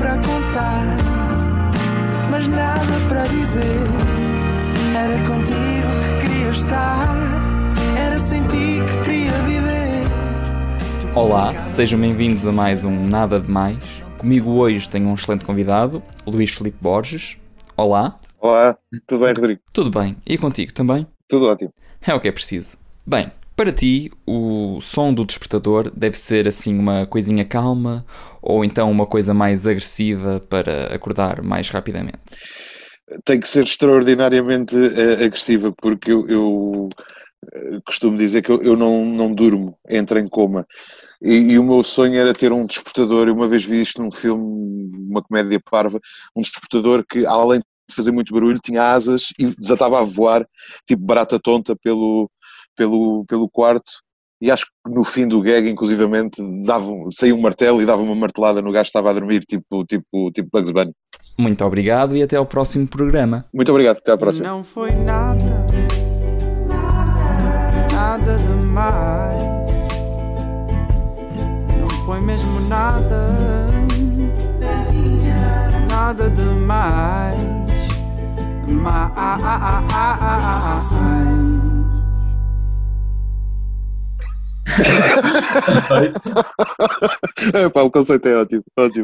para contar, mas nada para dizer. Era contigo que queria estar, era sem ti que queria viver. Olá, sejam bem-vindos a mais um Nada de Mais. Comigo hoje tenho um excelente convidado, Luís Filipe Borges. Olá. Olá, tudo bem, Rodrigo? Tudo bem. E contigo também? Tudo ótimo. É o que é preciso. Bem, para ti, o som do despertador deve ser assim uma coisinha calma ou então uma coisa mais agressiva para acordar mais rapidamente? Tem que ser extraordinariamente uh, agressiva, porque eu, eu uh, costumo dizer que eu, eu, não, não durmo, entro em coma. E, e, o meu sonho era ter um despertador. Eu uma vez vi isto num filme, uma comédia parva, um despertador que, além de fazer muito barulho, tinha asas e desatava a voar, tipo barata tonta, pelo, pelo, pelo quarto e acho que no fim do gag, inclusivamente, dava, saía um martelo e dava uma martelada no gajo que estava a dormir, tipo, tipo, tipo Bugs Bunny. Muito obrigado e até ao próximo programa. Muito obrigado, até à próxima. Não foi nada, nada, nada demais. Não foi mesmo nada, nada demais. Mais. é, pá, o conceito é ótimo, ótimo.